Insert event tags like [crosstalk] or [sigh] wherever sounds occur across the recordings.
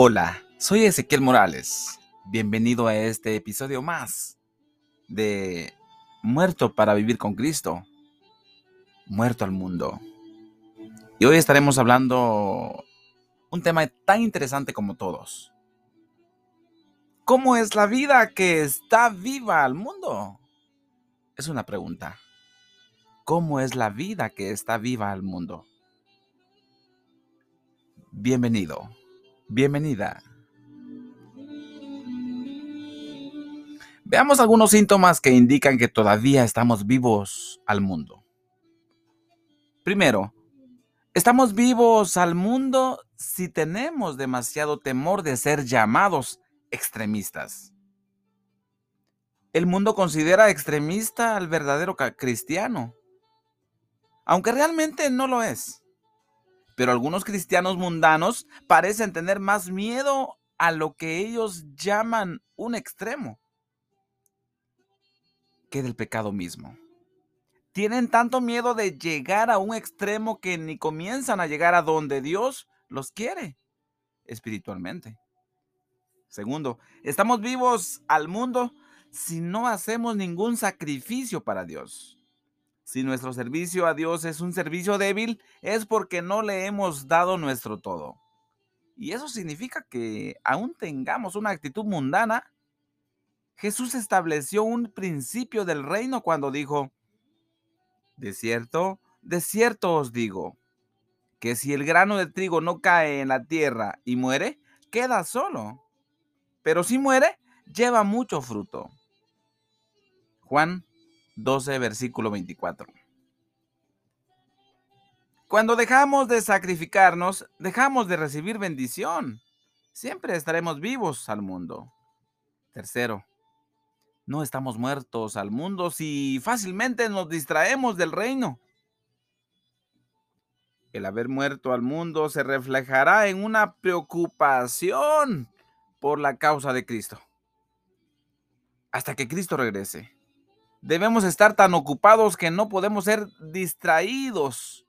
Hola, soy Ezequiel Morales. Bienvenido a este episodio más de Muerto para vivir con Cristo, muerto al mundo. Y hoy estaremos hablando un tema tan interesante como todos. ¿Cómo es la vida que está viva al mundo? Es una pregunta. ¿Cómo es la vida que está viva al mundo? Bienvenido. Bienvenida. Veamos algunos síntomas que indican que todavía estamos vivos al mundo. Primero, estamos vivos al mundo si tenemos demasiado temor de ser llamados extremistas. El mundo considera extremista al verdadero cristiano, aunque realmente no lo es. Pero algunos cristianos mundanos parecen tener más miedo a lo que ellos llaman un extremo que del pecado mismo. Tienen tanto miedo de llegar a un extremo que ni comienzan a llegar a donde Dios los quiere espiritualmente. Segundo, estamos vivos al mundo si no hacemos ningún sacrificio para Dios. Si nuestro servicio a Dios es un servicio débil, es porque no le hemos dado nuestro todo. Y eso significa que aún tengamos una actitud mundana, Jesús estableció un principio del reino cuando dijo, de cierto, de cierto os digo, que si el grano de trigo no cae en la tierra y muere, queda solo. Pero si muere, lleva mucho fruto. Juan 12, versículo 24. Cuando dejamos de sacrificarnos, dejamos de recibir bendición. Siempre estaremos vivos al mundo. Tercero, no estamos muertos al mundo si fácilmente nos distraemos del reino. El haber muerto al mundo se reflejará en una preocupación por la causa de Cristo. Hasta que Cristo regrese. Debemos estar tan ocupados que no podemos ser distraídos.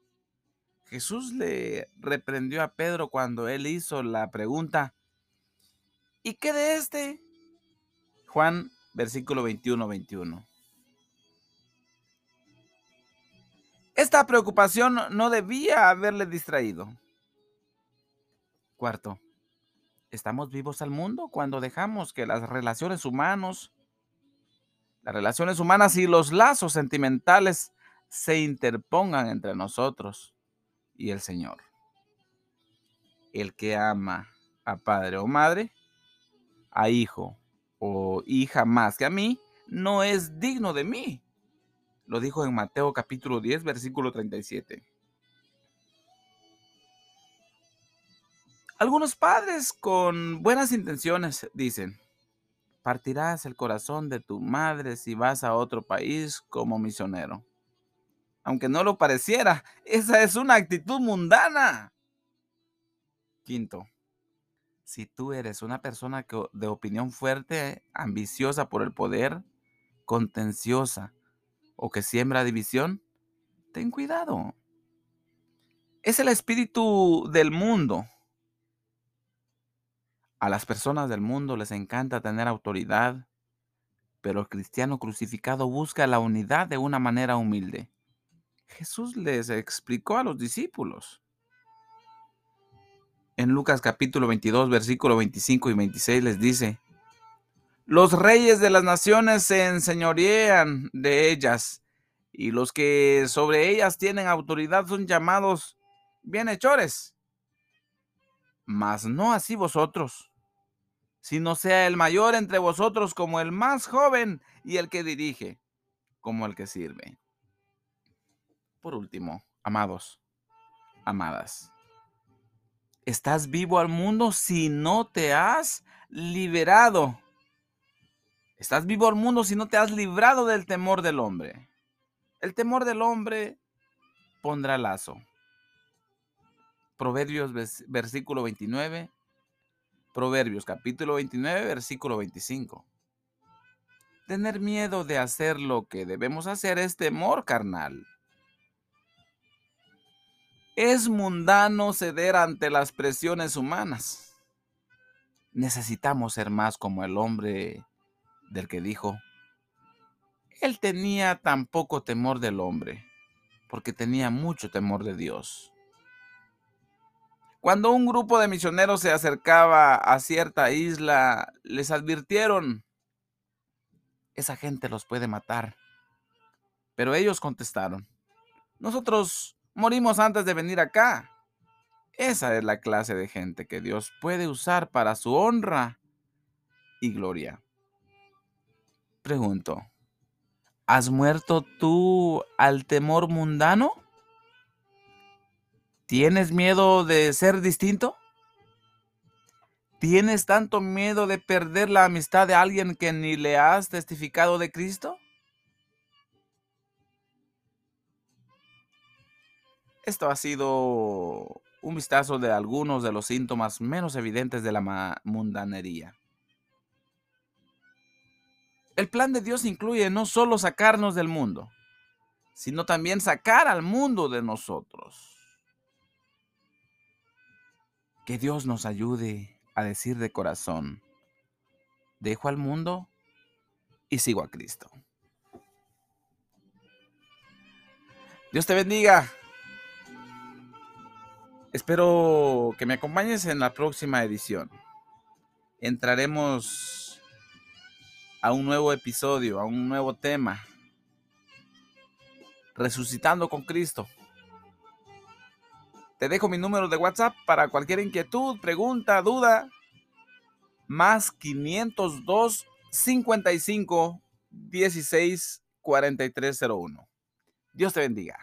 Jesús le reprendió a Pedro cuando él hizo la pregunta, ¿y qué de este? Juan versículo 21-21. Esta preocupación no debía haberle distraído. Cuarto, ¿estamos vivos al mundo cuando dejamos que las relaciones humanos las relaciones humanas y los lazos sentimentales se interpongan entre nosotros y el Señor. El que ama a padre o madre, a hijo o hija más que a mí, no es digno de mí. Lo dijo en Mateo capítulo 10, versículo 37. Algunos padres con buenas intenciones dicen, Partirás el corazón de tu madre si vas a otro país como misionero. Aunque no lo pareciera, [laughs] esa es una actitud mundana. Quinto, si tú eres una persona de opinión fuerte, ambiciosa por el poder, contenciosa o que siembra división, ten cuidado. Es el espíritu del mundo a las personas del mundo les encanta tener autoridad, pero el cristiano crucificado busca la unidad de una manera humilde. Jesús les explicó a los discípulos. En Lucas capítulo 22, versículo 25 y 26 les dice, los reyes de las naciones se enseñorean de ellas, y los que sobre ellas tienen autoridad son llamados bienhechores. Mas no así vosotros sino sea el mayor entre vosotros como el más joven y el que dirige como el que sirve. Por último, amados, amadas, estás vivo al mundo si no te has liberado. Estás vivo al mundo si no te has librado del temor del hombre. El temor del hombre pondrá lazo. Proverbios versículo 29 Proverbios capítulo 29, versículo 25. Tener miedo de hacer lo que debemos hacer es temor carnal. Es mundano ceder ante las presiones humanas. necesitamos ser más como el hombre del que dijo, él tenía tan poco temor del hombre, porque tenía mucho temor de Dios. Cuando un grupo de misioneros se acercaba a cierta isla, les advirtieron, esa gente los puede matar. Pero ellos contestaron, nosotros morimos antes de venir acá. Esa es la clase de gente que Dios puede usar para su honra y gloria. Pregunto, ¿has muerto tú al temor mundano? ¿Tienes miedo de ser distinto? ¿Tienes tanto miedo de perder la amistad de alguien que ni le has testificado de Cristo? Esto ha sido un vistazo de algunos de los síntomas menos evidentes de la mundanería. El plan de Dios incluye no solo sacarnos del mundo, sino también sacar al mundo de nosotros. Que Dios nos ayude a decir de corazón, dejo al mundo y sigo a Cristo. Dios te bendiga. Espero que me acompañes en la próxima edición. Entraremos a un nuevo episodio, a un nuevo tema. Resucitando con Cristo. Te dejo mi número de WhatsApp para cualquier inquietud, pregunta, duda. Más 502 55 16 4301. Dios te bendiga.